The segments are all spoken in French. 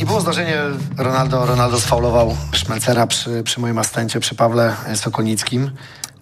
I było zdarzenie, Ronaldo, Ronaldo sfaulował Szmelcera przy, przy moim asystencie, przy Pawle Sokonickim.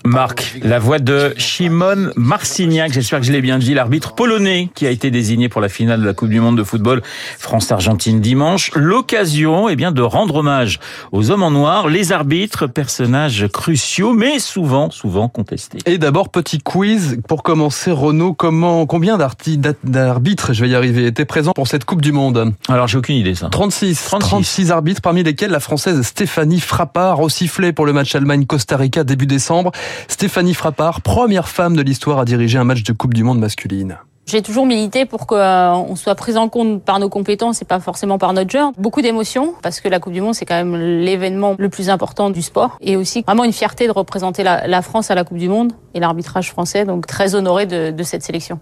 Marc, la voix de Shimon Marcignac, j'espère que je l'ai bien dit, l'arbitre polonais qui a été désigné pour la finale de la Coupe du Monde de football France-Argentine dimanche. L'occasion, eh bien, de rendre hommage aux hommes en noir, les arbitres, personnages cruciaux, mais souvent, souvent contestés. Et d'abord, petit quiz pour commencer. Renaud, comment, combien d'arbitres, je vais y arriver, étaient présents pour cette Coupe du Monde? Alors, j'ai aucune idée, ça. 36. 36. 36 arbitres, parmi lesquels la Française Stéphanie Frappard, au sifflet pour le match Allemagne-Costa Rica début décembre. Stéphanie Frappard, première femme de l'histoire à diriger un match de Coupe du Monde masculine. J'ai toujours milité pour qu'on euh, soit pris en compte par nos compétences et pas forcément par notre genre. Beaucoup d'émotions parce que la Coupe du Monde c'est quand même l'événement le plus important du sport et aussi vraiment une fierté de représenter la, France à la Coupe du Monde et l'arbitrage français. Donc très honoré de, de cette sélection.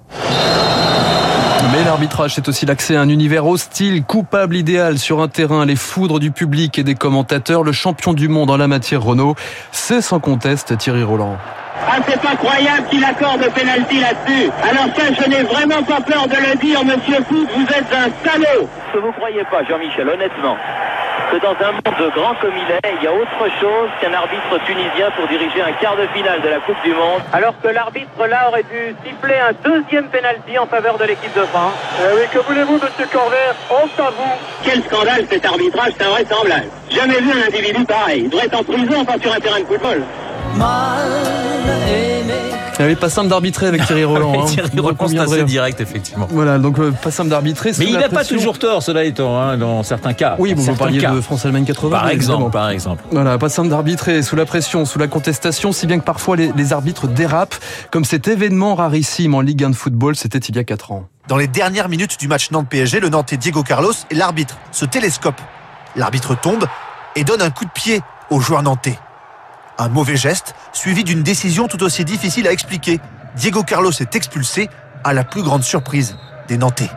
L'arbitrage, c'est aussi l'accès à un univers hostile, coupable idéal sur un terrain, les foudres du public et des commentateurs. Le champion du monde en la matière, Renault, c'est sans conteste Thierry Roland. Ah, c'est incroyable qu'il accorde pénalty là-dessus. Alors ça, je n'ai vraiment pas peur de le dire, monsieur Foot, vous êtes un salaud. Ce que vous croyez pas, Jean-Michel, honnêtement, que dans un monde grand comme il est, il y a autre chose qu'un arbitre tunisien pour diriger un quart de finale de la Coupe du Monde. Alors que l'arbitre là aurait dû siffler un deuxième pénalty en faveur de l'équipe de France. Eh oui, que voulez-vous, monsieur Corvert Honte à vous Quel scandale cet arbitrage, c'est invraisemblable. Jamais vu un individu pareil. Il devrait être en prison, pas sur un terrain de football. Il avait pas simple d'arbitrer avec Thierry Roland. Hein. Thierry Roland, c'est assez direct, effectivement. Voilà, donc euh, pas simple d'arbitrer. Mais il n'a pas toujours tort, cela étant, hein, dans certains cas. Oui, vous, vous parliez de France-Allemagne 80. Par exemple, par exemple. Voilà, pas simple d'arbitrer sous la pression, sous la contestation, si bien que parfois les, les arbitres dérapent, comme cet événement rarissime en Ligue 1 de football, c'était il y a 4 ans. Dans les dernières minutes du match Nantes-PSG, le Nantais Diego Carlos et l'arbitre se télescope. L'arbitre tombe et donne un coup de pied au joueur nantais. Un mauvais geste, suivi d'une décision tout aussi difficile à expliquer. Diego Carlos est expulsé à la plus grande surprise des Nantais.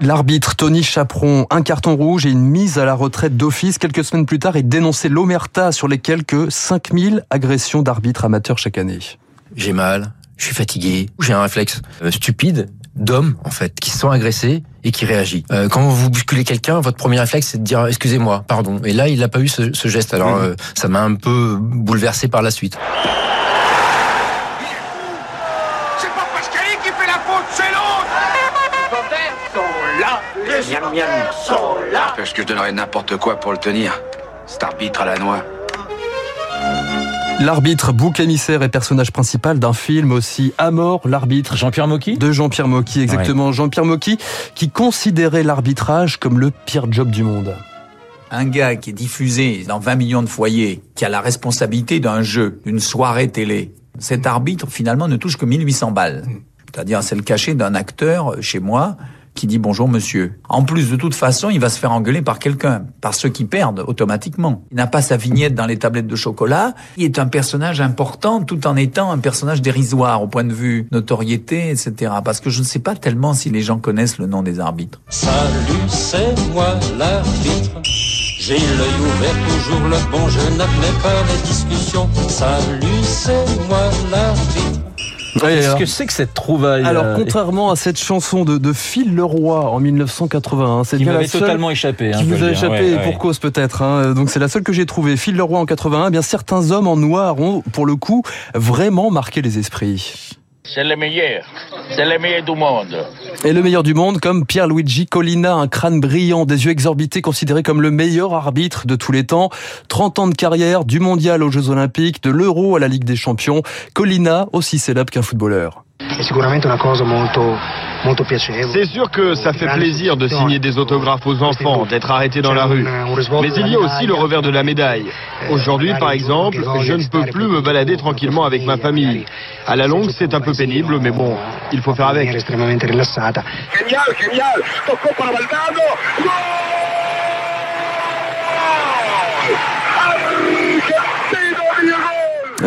L'arbitre Tony Chaperon, un carton rouge et une mise à la retraite d'office. Quelques semaines plus tard, il dénonçait l'omerta sur les quelques 5000 agressions d'arbitres amateurs chaque année. J'ai mal, je suis fatigué, j'ai un réflexe euh, stupide d'hommes en fait qui se sont agressés et qui réagit. Euh, quand vous bousculez quelqu'un, votre premier réflexe c'est de dire excusez-moi, pardon. Et là, il n'a pas eu ce, ce geste. Alors euh, ça m'a un peu bouleversé par la suite. C'est pas Pascali qui fait la faute, c'est l'autre Les sont là, les miam sont là. Parce que je donnerais n'importe quoi pour le tenir. Cet arbitre à la noix. L'arbitre, bouc émissaire et personnage principal d'un film aussi à mort, l'arbitre. Jean-Pierre Mocky De Jean-Pierre Mocky, exactement. Ouais. Jean-Pierre Mocky qui considérait l'arbitrage comme le pire job du monde. Un gars qui est diffusé dans 20 millions de foyers, qui a la responsabilité d'un jeu, d'une soirée télé. Cet arbitre, finalement, ne touche que 1800 balles. C'est-à-dire, c'est le cachet d'un acteur chez moi qui dit bonjour monsieur. En plus, de toute façon, il va se faire engueuler par quelqu'un, par ceux qui perdent automatiquement. Il n'a pas sa vignette dans les tablettes de chocolat. Il est un personnage important tout en étant un personnage dérisoire au point de vue notoriété, etc. Parce que je ne sais pas tellement si les gens connaissent le nom des arbitres. Salut, c'est moi l'arbitre. J'ai l'œil ouvert, toujours le bon, je n'admets pas les discussions. Salut, c'est moi l'arbitre. Qu'est-ce que c'est que cette trouvaille Alors, euh, contrairement à cette chanson de, de Phil Leroy en 1981, c'est qui bien m'avait totalement échappé. qui hein, vous faut a échappé Ouais, pour cause peut-être. hein. Donc c'est la seule que j'ai trouvée. Phil Leroy en 81. Eh bien certains hommes en noir ont, pour le coup, vraiment marqué les esprits. C'est le meilleur. C'est le meilleur du monde. Et le meilleur du monde, comme Pierluigi Collina, un crâne brillant, des yeux exorbités, considéré comme le meilleur arbitre de tous les temps. 30 ans de carrière, du mondial aux Jeux Olympiques, de l'Euro à la Ligue des Champions. Collina, aussi célèbre qu'un footballeur. È sicuramente una cosa molto, molto piacevole. C'est sûr que ça fait plaisir de signer des autographes aux enfants, d'être arrêté dans la rue. Mais il y a aussi le revers de la médaille. Aujourd'hui, par exemple, je ne peux plus me balader tranquillement avec ma famille. À la longue, c'est un peu pénible, mais bon, il faut faire avec.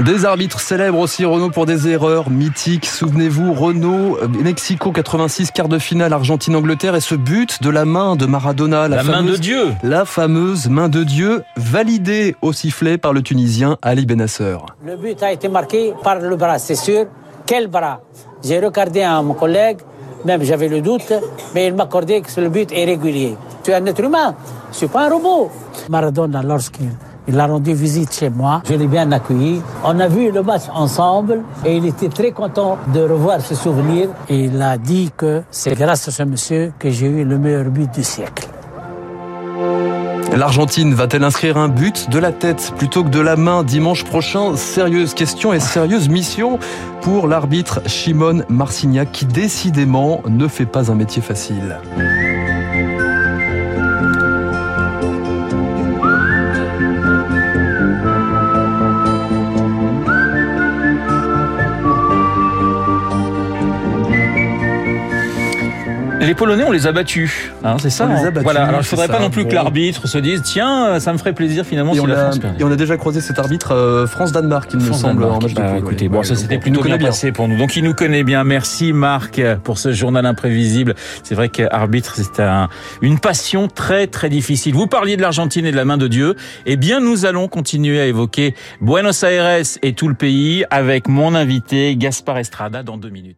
Des arbitres célèbres aussi, Renault, pour des erreurs mythiques. Souvenez-vous, Renault, Mexico 86, quart de finale, Argentine-Angleterre, et ce but de la main de Maradona. La main fameuse, de Dieu. La fameuse main de Dieu, validée au sifflet par le Tunisien Ali Benasser. Le but a été marqué par le bras, c'est sûr. Quel bras? J'ai regardé à mon collègue, Même j'avais le doute, mais il m'accordait que le but est régulier. Tu es un être humain, je suis pas un robot. Maradona, lorsqu'il il a rendu visite chez moi. Je l'ai bien accueilli. On a vu le match ensemble et il était très content de revoir ce souvenir. Il a dit que c'est grâce à ce monsieur que j'ai eu le meilleur but du siècle. L'Argentine va-t-elle inscrire un but de la tête plutôt que de la main dimanche prochain? Sérieuse question et sérieuse mission pour l'arbitre Shimon Marcignac qui décidément ne fait pas un métier facile. Les Polonais, on les a battus, hein, c'est ça. On les a hein battus, voilà. Alors, il faudrait ça. pas non plus que l'arbitre se dise, tiens, ça me ferait plaisir finalement Et si on, la a, France et on a déjà croisé cet arbitre euh, France-Danemark, il me semble, en match de Bah, écoutez, ouais. bon, Ouais, ça s'était donc, plutôt bien bien. passé pour nous. Donc il nous connaît bien. Merci Marc pour ce journal imprévisible. C'est vrai qu'arbitre, c'est un, une passion très très difficile. Vous parliez de l'Argentine et de la main de Dieu. Eh bien, nous allons continuer à évoquer Buenos Aires et tout le pays avec mon invité Gaspard Estrada dans deux minutes.